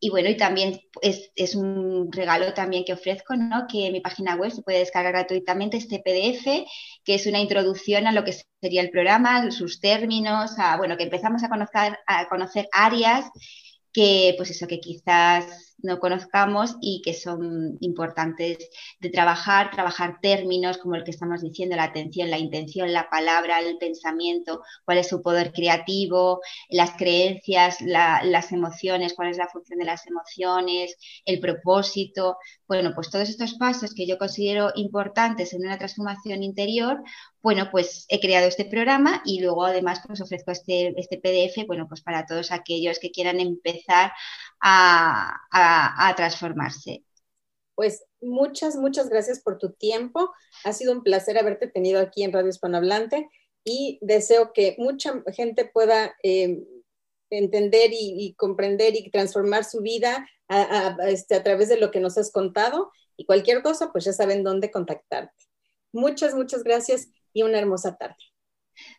bueno, y también es, un regalo también que ofrezco, ¿no? que mi página web se puede descargar gratuitamente este PDF, que es una introducción a lo que sería el programa, sus términos, a, bueno, que empezamos a conocer, a conocer áreas que, pues eso, que quizás no conozcamos y que son importantes de trabajar, trabajar términos como el que estamos diciendo, la atención, la intención, la palabra, el pensamiento, cuál es su poder creativo, las creencias, las emociones, cuál es la función de las emociones, el propósito. Bueno, pues todos estos pasos que yo considero importantes en una transformación interior, bueno, pues he creado este programa y luego además pues ofrezco este, este PDF, bueno, pues para todos aquellos que quieran empezar a, transformarse. Pues muchas, muchas gracias por tu tiempo. Ha sido un placer haberte tenido aquí en Radio Hispanohablante y deseo que mucha gente pueda eh, entender y, comprender y transformar su vida este, a, través de lo que nos has contado y cualquier cosa, pues ya saben dónde contactarte. Muchas, muchas gracias y una hermosa tarde.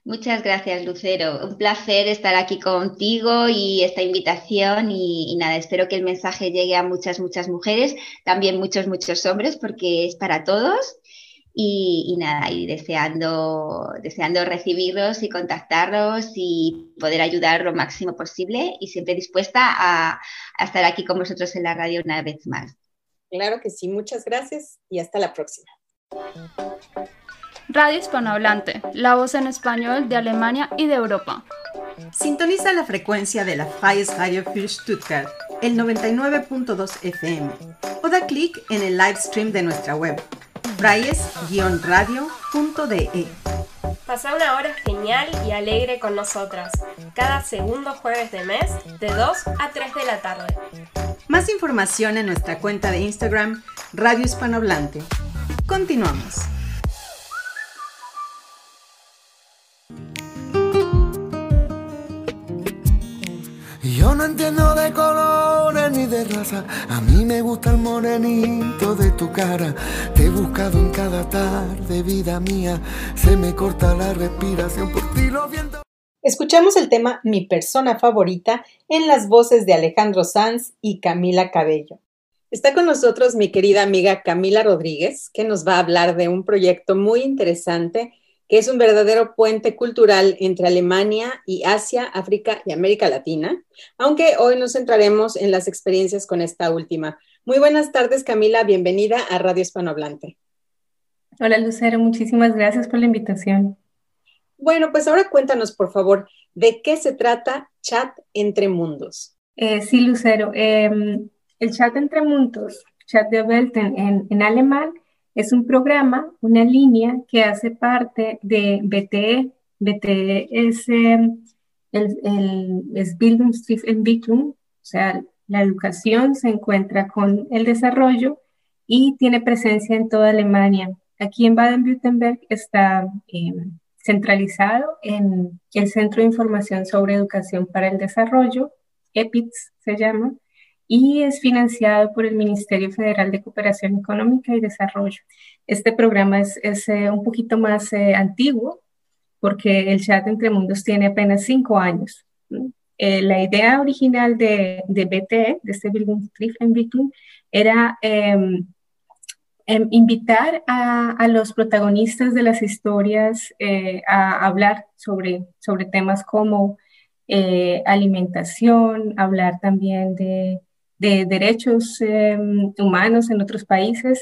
Muchas gracias, Lucero. Un placer estar aquí contigo y esta invitación y, nada, espero que el mensaje llegue a muchas, muchas mujeres, también muchos, muchos hombres, porque es para todos. Y, nada, y deseando, deseando recibirlos y contactarlos y poder ayudar lo máximo posible y siempre dispuesta a, a estar aquí con vosotros en la radio una vez más. Claro que sí, muchas gracias y hasta la próxima. Radio Hispanohablante, la voz en español de Alemania y de Europa. Sintoniza la frecuencia de la Freies Radio für Stuttgart, el 99.2 FM, o da clic en el live stream de nuestra web, freies-radio.de. Pasa una hora genial y alegre con nosotras, cada segundo jueves de mes, de 2 a 3 de la tarde. Más información en nuestra cuenta de Instagram, Radio Hispanohablante Continuamos. Yo no entiendo de colores ni de raza. A mí me gusta el morenito de tu cara. Te he buscado en cada tarde, vida mía. Se me corta la respiración por ti, lo viento. Escuchamos el tema Mi persona favorita en las voces de Alejandro Sanz y Camila Cabello. Está con nosotros mi querida amiga Camila Rodríguez, que nos va a hablar de un proyecto muy interesante que es un verdadero puente cultural entre Alemania y Asia, África y América Latina, aunque hoy nos centraremos en las experiencias con esta última. Muy buenas tardes, Camila, bienvenida a Radio Hispanohablante. Hola, Lucero, muchísimas gracias por la invitación. Bueno, pues ahora cuéntanos, por favor, de qué se trata Chat entre Mundos. Eh, sí, Lucero, em, el Chat entre Mundos, Chat de Welt en, en alemán, es un programa, una línea que hace parte de BTE. BTE es em, el, el es o sea, la educación se encuentra con el desarrollo y tiene presencia en toda Alemania. Aquí en Baden-Württemberg está em, centralizado en el Centro de Información sobre Educación para el Desarrollo, EPITS se llama, y es financiado por el Ministerio Federal de Cooperación Económica y Desarrollo. Este programa es, eh, un poquito más eh, antiguo porque el chat entre mundos tiene apenas cinco años. Eh, la idea original de, de BTE, de este Bildungsentwicklung, era em, em, invitar a, a, los protagonistas de las historias a hablar sobre, sobre temas como alimentación, hablar también de de derechos em, humanos en otros países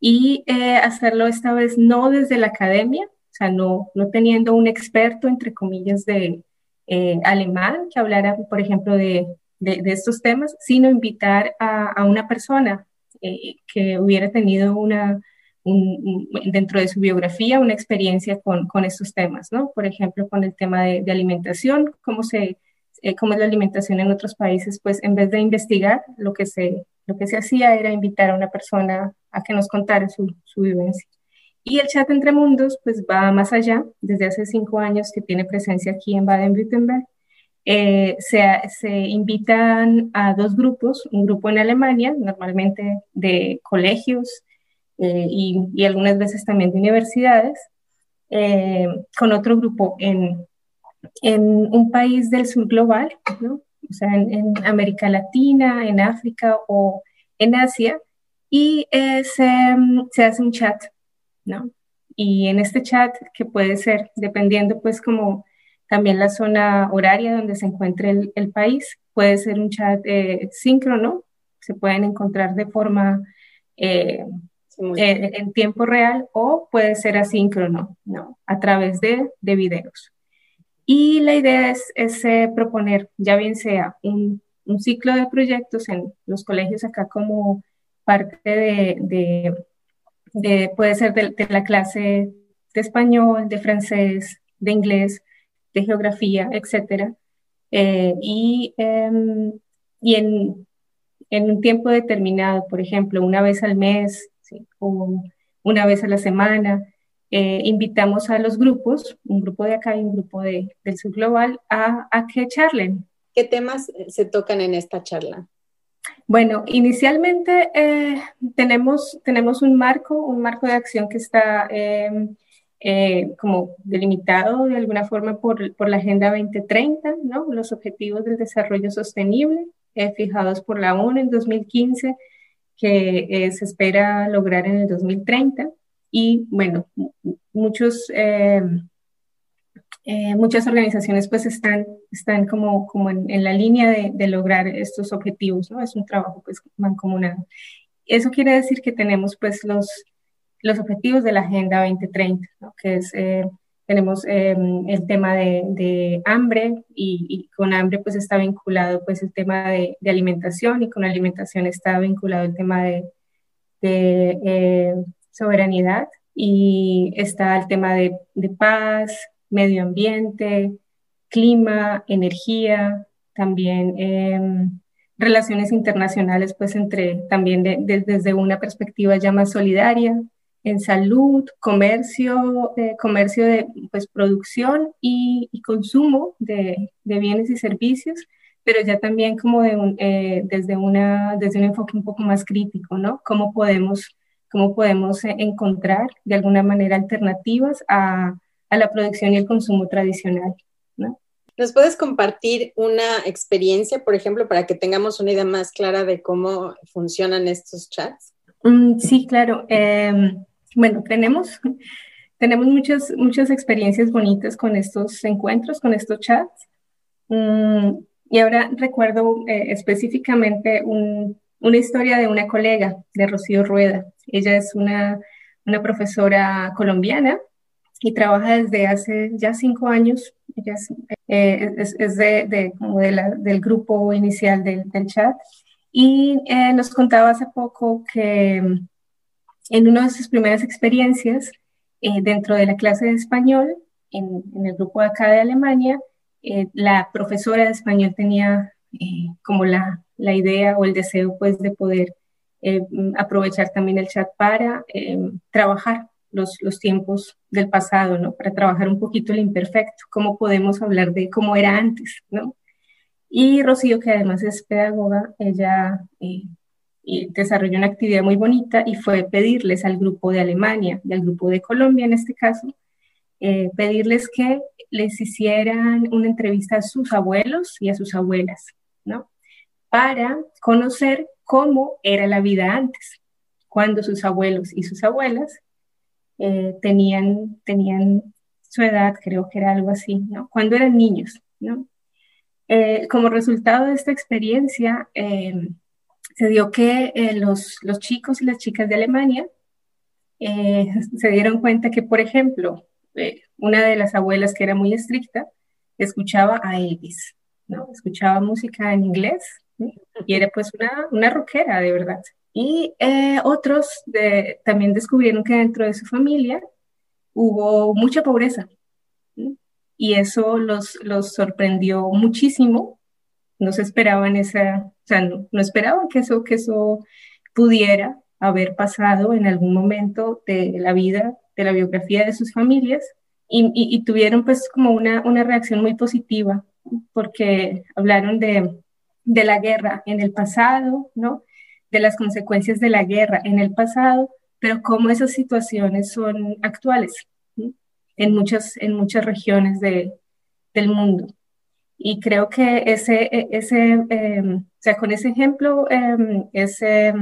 y eh, hacerlo esta vez no desde la academia, o sea, no, no teniendo un experto, entre comillas, de eh, alemán que hablara, por ejemplo, de, de, estos temas, sino invitar a, una persona eh, que hubiera tenido una, un, dentro de su biografía una experiencia con, con, estos temas, ¿no? Por ejemplo, con el tema de, de alimentación, cómo se eh, cómo es la alimentación en otros países, pues en vez de investigar, lo que se, lo que se hacía era invitar a una persona a que nos contara su, su vivencia. Y el chat entre mundos, pues va más allá, desde hace cinco años que tiene presencia aquí en Baden-Württemberg. Eh, se, se, invitan a dos grupos, un grupo en Alemania, normalmente de colegios eh, y, y, algunas veces también de universidades, eh, con otro grupo en, en un país del sur global, ¿no? o sea, en, América Latina, en África o en Asia, y eh, se, se, hace un chat, ¿no? Y en este chat, que puede ser, dependiendo pues como también la zona horaria donde se encuentre el, el país, puede ser un chat eh, síncrono, se pueden encontrar de forma eh, eh, en tiempo real o puede ser asíncrono, ¿no? A través de, de videos. Y la idea es, eh, proponer, ya bien sea un, ciclo de proyectos en los colegios acá como parte de, de, de puede ser de, la clase de español, de francés, de inglés, de geografía, etcétera. Eh, y, y en, un tiempo determinado, por ejemplo, una vez al mes o una vez a la semana, eh, invitamos a los grupos, un grupo de acá y un grupo de, del sur global, a, a, que charlen. ¿Qué temas se tocan en esta charla? Bueno, inicialmente eh, tenemos, tenemos un marco, un marco de acción que está eh, eh, como delimitado de alguna forma por, por, la Agenda 2030, ¿no? los Objetivos del Desarrollo Sostenible eh, fijados por la ONU en 2015, que eh, se espera lograr en el 2030 y bueno, muchos, eh, eh, muchas organizaciones pues están, están como, como en, en la línea de, de, lograr estos objetivos, ¿no? Es un trabajo pues mancomunado. Eso quiere decir que tenemos pues los, los objetivos de la Agenda 2030, ¿no? que es, eh, tenemos eh, el tema de, de hambre y, y, con hambre pues está vinculado pues el tema de, de, alimentación y con alimentación está vinculado el tema de, de eh, soberanidad y está el tema de, de paz, medio ambiente, clima, energía, también eh, relaciones internacionales, pues entre también de, de, desde una perspectiva ya más solidaria, en salud, comercio, eh, comercio de pues, producción y, consumo de, bienes y servicios, pero ya también como de eh, desde, una, desde un enfoque un poco más crítico, ¿no? ¿Cómo podemos, cómo podemos eh, encontrar de alguna manera alternativas a, a la producción y el consumo tradicional, ¿no? ¿Nos puedes compartir una experiencia, por ejemplo, para que tengamos una idea más clara de cómo funcionan estos chats? Mm, sí, claro. Em, bueno, tenemos, tenemos muchas, muchas experiencias bonitas con estos encuentros, con estos chats. Mm, y ahora recuerdo eh, específicamente una historia de una colega, de Rocío Rueda. Ella es una, una profesora colombiana y trabaja desde hace ya cinco años. Ella es, eh, es, de, como de la, del grupo inicial del, del chat. Y eh, nos contaba hace poco que en una de sus primeras experiencias eh, dentro de la clase de español, en, el grupo de acá de Alemania, eh, la profesora de español tenía eh, como la, la, idea o el deseo pues de poder aprovechar también el chat para trabajar los, los, tiempos del pasado, ¿no? Para trabajar un poquito el imperfecto, cómo podemos hablar de cómo era antes, ¿no? Y Rocío, que además es pedagoga, ella y desarrolló una actividad muy bonita y fue pedirles al grupo de Alemania y al grupo de Colombia en este caso, eh, pedirles que les hicieran una entrevista a sus abuelos y a sus abuelas, ¿no? Para conocer cómo era la vida antes, cuando sus abuelos y sus abuelas eh, tenían, tenían su edad, creo que era algo así, ¿no? Cuando eran niños, ¿no? Eh, como resultado de esta experiencia, se dio que eh, los, los, chicos y las chicas de Alemania eh, se dieron cuenta que, por ejemplo, eh, una de las abuelas que era muy estricta escuchaba a Elvis, ¿no? Escuchaba música en inglés y era pues una, una rockera de verdad. Y otros de, también descubrieron que dentro de su familia hubo mucha pobreza y eso los, los sorprendió muchísimo. No se esperaban esa, o sea, no, esperaban que eso, que eso pudiera haber pasado en algún momento de la vida, de la biografía de sus familias, y, tuvieron pues como una, una, reacción muy positiva, porque hablaron de, de, la guerra en el pasado, ¿no? De las consecuencias de la guerra en el pasado, pero cómo esas situaciones son actuales en, muchas, en muchas regiones de, del mundo. Y creo que ese, e, ese em, o sea, con ese ejemplo, em, ese,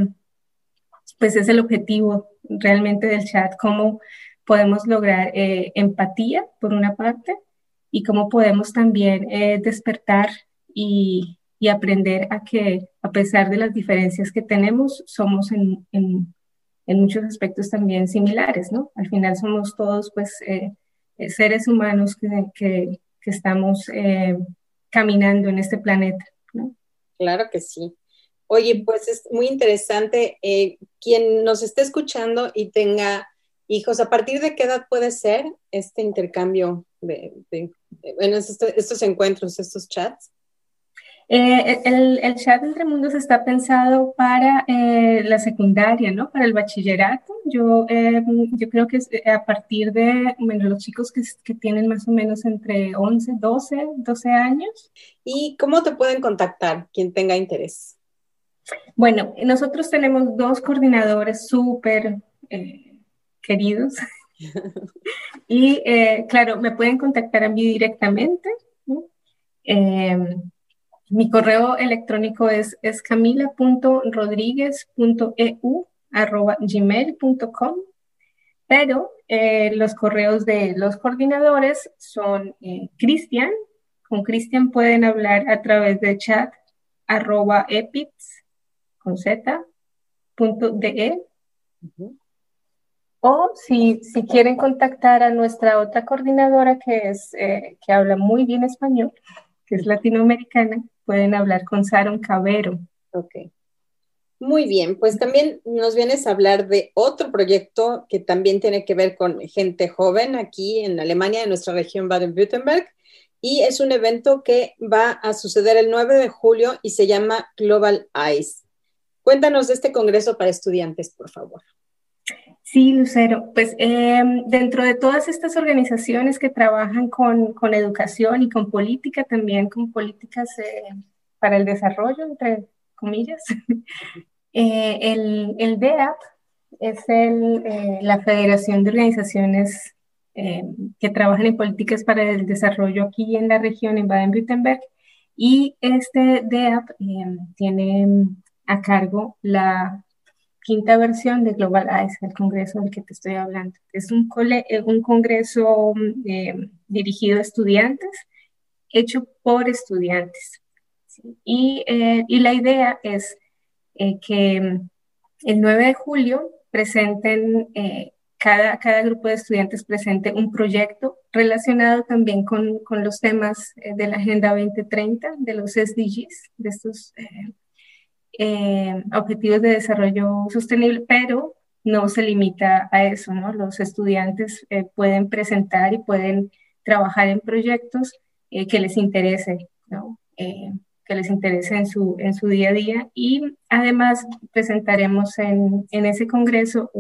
pues es el objetivo realmente del chat, cómo podemos lograr eh, empatía, por una parte, y cómo podemos también eh, despertar y, y, aprender a que, a pesar de las diferencias que tenemos, somos en, en, muchos aspectos también similares, ¿no? Al final somos todos, pues, eh, seres humanos que, que, estamos caminando en este planeta. ¿no? Claro que sí. Oye, pues es muy interesante. Eh, quien nos esté escuchando y tenga hijos, ¿a partir de qué edad puede ser este intercambio de, bueno, estos, encuentros, estos chats? Eh, el, el, chat entre mundos está pensado para eh, la secundaria, ¿no? Para el bachillerato. Yo, eh, yo creo que es a partir de, bueno, los chicos que, que, tienen más o menos entre 11, 12, 12 años. ¿Y cómo te pueden contactar quien tenga interés? Bueno, nosotros tenemos dos coordinadores súper queridos. y claro, me pueden contactar a mí directamente. ¿no? Mi correo electrónico es, es camila.rodriguez.eu.gmail.com, pero eh, los correos de los coordinadores son eh, Cristian, con Cristian pueden hablar a través de chat arroba con z punto de. O si, si quieren contactar a nuestra otra coordinadora que, es, eh, que habla muy bien español, que es latinoamericana, pueden hablar con Saron Cabero. Ok. Muy bien, pues también nos vienes a hablar de otro proyecto que también tiene que ver con gente joven aquí en Alemania, en nuestra región Baden-Württemberg, y es un evento que va a suceder el 9 de julio y se llama Global Eyes. Cuéntanos de este congreso para estudiantes, por favor. Sí, Lucero, pues em, dentro de todas estas organizaciones que trabajan con, con educación y con política, también con políticas eh, para el desarrollo, entre comillas, eh, el, el DEAP es el, eh, la Federación de Organizaciones que trabajan en políticas para el desarrollo aquí en la región, en Baden-Württemberg, y este DEAP tiene a cargo la quinta versión de Global Eyes, el congreso del que te estoy hablando. Es un, eh, un congreso eh, dirigido a estudiantes, hecho por estudiantes. Y, eh, y, la idea es que el 9 de julio presenten, cada, cada grupo de estudiantes presente un proyecto relacionado también con, con los temas de la Agenda 2030, de los SDGs, de estos eh, objetivos de desarrollo sostenible, pero no se limita a eso. Los estudiantes eh, pueden presentar y pueden trabajar en proyectos eh, que les interese, ¿no? que les interese en su, día a día y además presentaremos en, ese congreso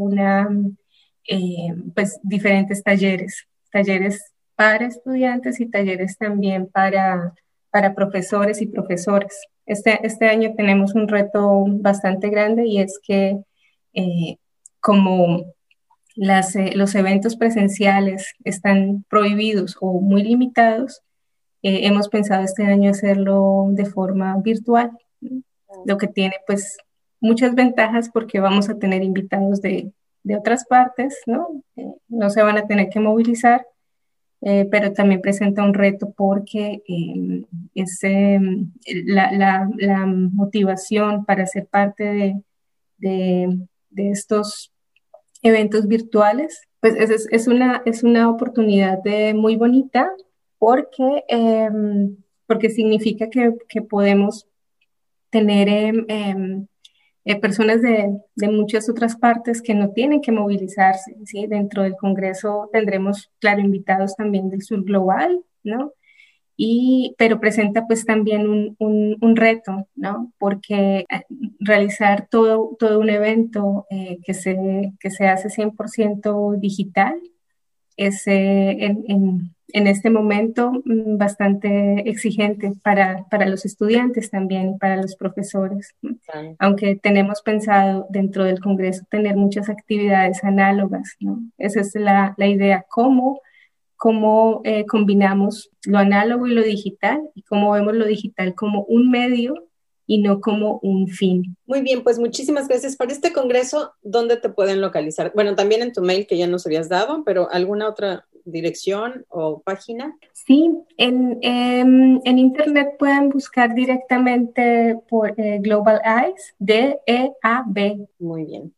pues diferentes talleres, talleres para estudiantes y talleres también para, para profesores y profesores. Este, este año tenemos un reto bastante grande y es que eh, como las, eh, los eventos presenciales están prohibidos o muy limitados, eh, hemos pensado este año hacerlo de forma virtual, lo que tiene pues muchas ventajas porque vamos a tener invitados de, de otras partes, ¿no? no se van a tener que movilizar eh, pero también presenta un reto porque eh, la, la, motivación para ser parte de, de, de estos eventos virtuales, pues es, es, una, es una oportunidad muy bonita porque, em, porque significa que, que podemos tener eh, personas de, muchas otras partes que no tienen que movilizarse. ¿sí? Dentro del Congreso tendremos, claro, invitados también del sur global, ¿no? Y, pero presenta pues también un reto, ¿no? Porque eh, realizar todo, todo un evento eh, que, se, que se hace 100% digital es en, en, en este momento mm, bastante exigente para, para, los estudiantes también y para los profesores. Aunque tenemos pensado dentro del Congreso tener muchas actividades análogas, ¿no? Esa es la, la idea, cómo, cómo eh, combinamos lo análogo y lo digital y cómo vemos lo digital como un medio y no como un fin. Muy bien, pues muchísimas gracias por este congreso. ¿Dónde te pueden localizar? Bueno, también en tu mail que ya nos habías dado, pero ¿alguna otra dirección o página? Sí, en, em, en internet pueden buscar directamente por eh, Global Eyes, D-E-A-B. Muy bien.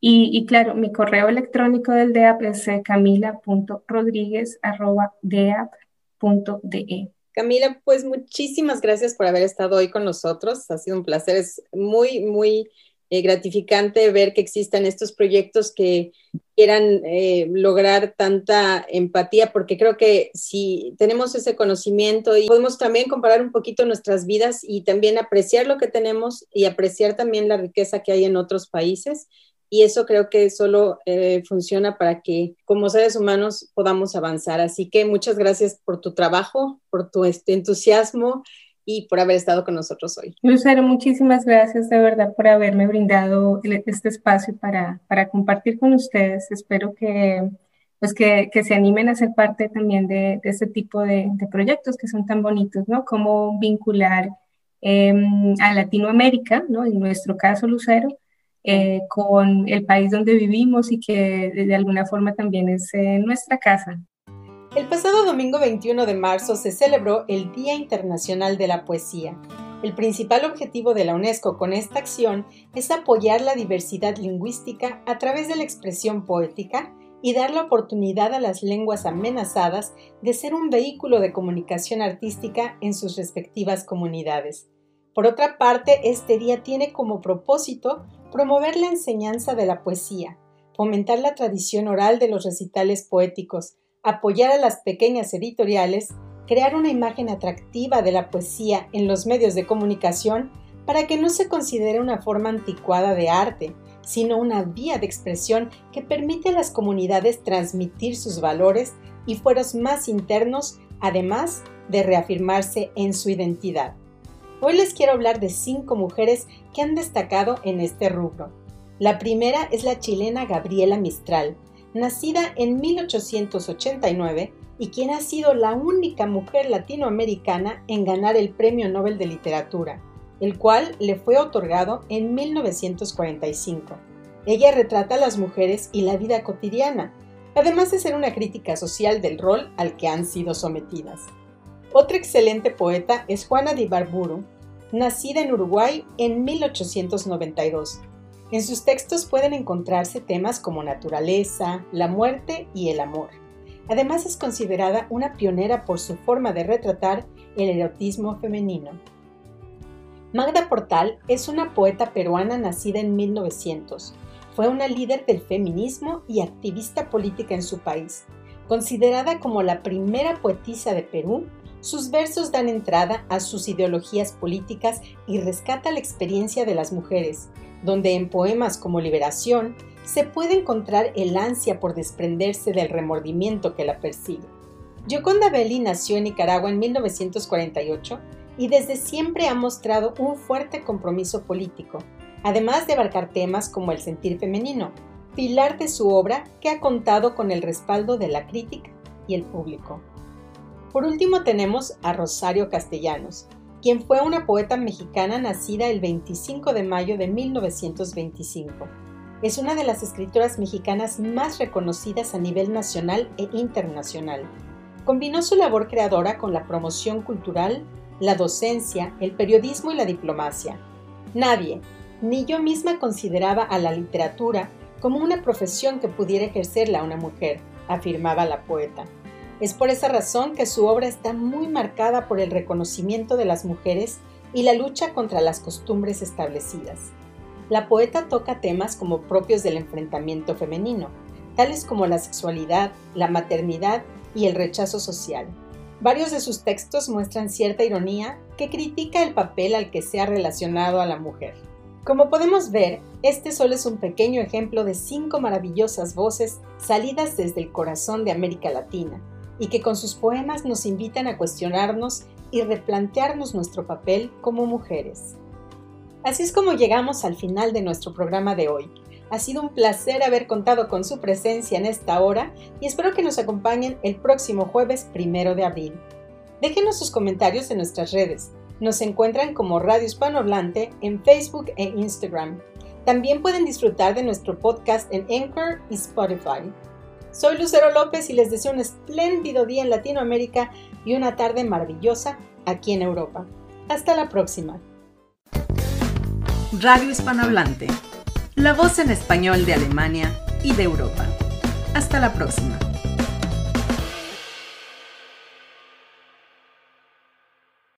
Y, y, claro, mi correo electrónico del DEAP es camila.rodríguez.deap.de. Camila, pues muchísimas gracias por haber estado hoy con nosotros. Ha sido un placer. Es muy, muy eh, gratificante ver que existan estos proyectos que quieran eh, lograr tanta empatía, porque creo que si tenemos ese conocimiento y podemos también comparar un poquito nuestras vidas y también apreciar lo que tenemos y apreciar también la riqueza que hay en otros países. Y eso creo que solo eh, funciona para que como seres humanos podamos avanzar. Así que muchas gracias por tu trabajo, por tu este, entusiasmo y por haber estado con nosotros hoy. Lucero, muchísimas gracias de verdad por haberme brindado este espacio para, para compartir con ustedes. Espero que, pues que, que, se animen a ser parte también de, de este tipo de, de, proyectos que son tan bonitos, ¿no? Cómo vincular eh, a Latinoamérica, ¿no? En nuestro caso, Lucero, eh, con el país donde vivimos y que de, alguna forma también es eh, nuestra casa. El pasado domingo 21 de marzo se celebró el Día Internacional de la Poesía. El principal objetivo de la UNESCO con esta acción es apoyar la diversidad lingüística a través de la expresión poética y dar la oportunidad a las lenguas amenazadas de ser un vehículo de comunicación artística en sus respectivas comunidades. Por otra parte, este día tiene como propósito promover la enseñanza de la poesía, fomentar la tradición oral de los recitales poéticos, apoyar a las pequeñas editoriales, crear una imagen atractiva de la poesía en los medios de comunicación para que no se considere una forma anticuada de arte, sino una vía de expresión que permite a las comunidades transmitir sus valores y fueros más internos, además de reafirmarse en su identidad. Hoy les quiero hablar de cinco mujeres que han destacado en este rubro. La primera es la chilena Gabriela Mistral, nacida en 1889 y quien ha sido la única mujer latinoamericana en ganar el Premio Nobel de Literatura, el cual le fue otorgado en 1945. Ella retrata las mujeres y la vida cotidiana, además de ser una crítica social del rol al que han sido sometidas. Otra excelente poeta es Juana de Ibarburu, nacida en Uruguay en 1892. En sus textos pueden encontrarse temas como naturaleza, la muerte y el amor. Además es considerada una pionera por su forma de retratar el erotismo femenino. Magda Portal es una poeta peruana nacida en 1900. Fue una líder del feminismo y activista política en su país. Considerada como la primera poetisa de Perú, sus versos dan entrada a sus ideologías políticas y rescata la experiencia de las mujeres, donde en poemas como Liberación se puede encontrar el ansia por desprenderse del remordimiento que la persigue. Gioconda Belli nació en Nicaragua en 1948 y desde siempre ha mostrado un fuerte compromiso político, además de abarcar temas como el sentir femenino, pilar de su obra que ha contado con el respaldo de la crítica y el público. Por último tenemos a Rosario Castellanos, quien fue una poeta mexicana nacida el 25 de mayo de 1925. Es una de las escritoras mexicanas más reconocidas a nivel nacional e internacional. Combinó su labor creadora con la promoción cultural, la docencia, el periodismo y la diplomacia. Nadie, ni yo misma consideraba a la literatura como una profesión que pudiera ejercerla una mujer, afirmaba la poeta. Es por esa razón que su obra está muy marcada por el reconocimiento de las mujeres y la lucha contra las costumbres establecidas. La poeta toca temas como propios del enfrentamiento femenino, tales como la sexualidad, la maternidad y el rechazo social. Varios de sus textos muestran cierta ironía que critica el papel al que se ha relacionado a la mujer. Como podemos ver, este solo es un pequeño ejemplo de cinco maravillosas voces salidas desde el corazón de América Latina, y que con sus poemas nos invitan a cuestionarnos y replantearnos nuestro papel como mujeres. Así es como llegamos al final de nuestro programa de hoy. Ha sido un placer haber contado con su presencia en esta hora y espero que nos acompañen el próximo jueves primero de abril. Déjenos sus comentarios en nuestras redes. Nos encuentran como Radio Hispanohablante en Facebook e Instagram. También pueden disfrutar de nuestro podcast en Anchor y Spotify. Soy Lucero López y les deseo un espléndido día en Latinoamérica y una tarde maravillosa aquí en Europa. Hasta la próxima. Radio Hispanohablante, la voz en español de Alemania y de Europa. Hasta la próxima.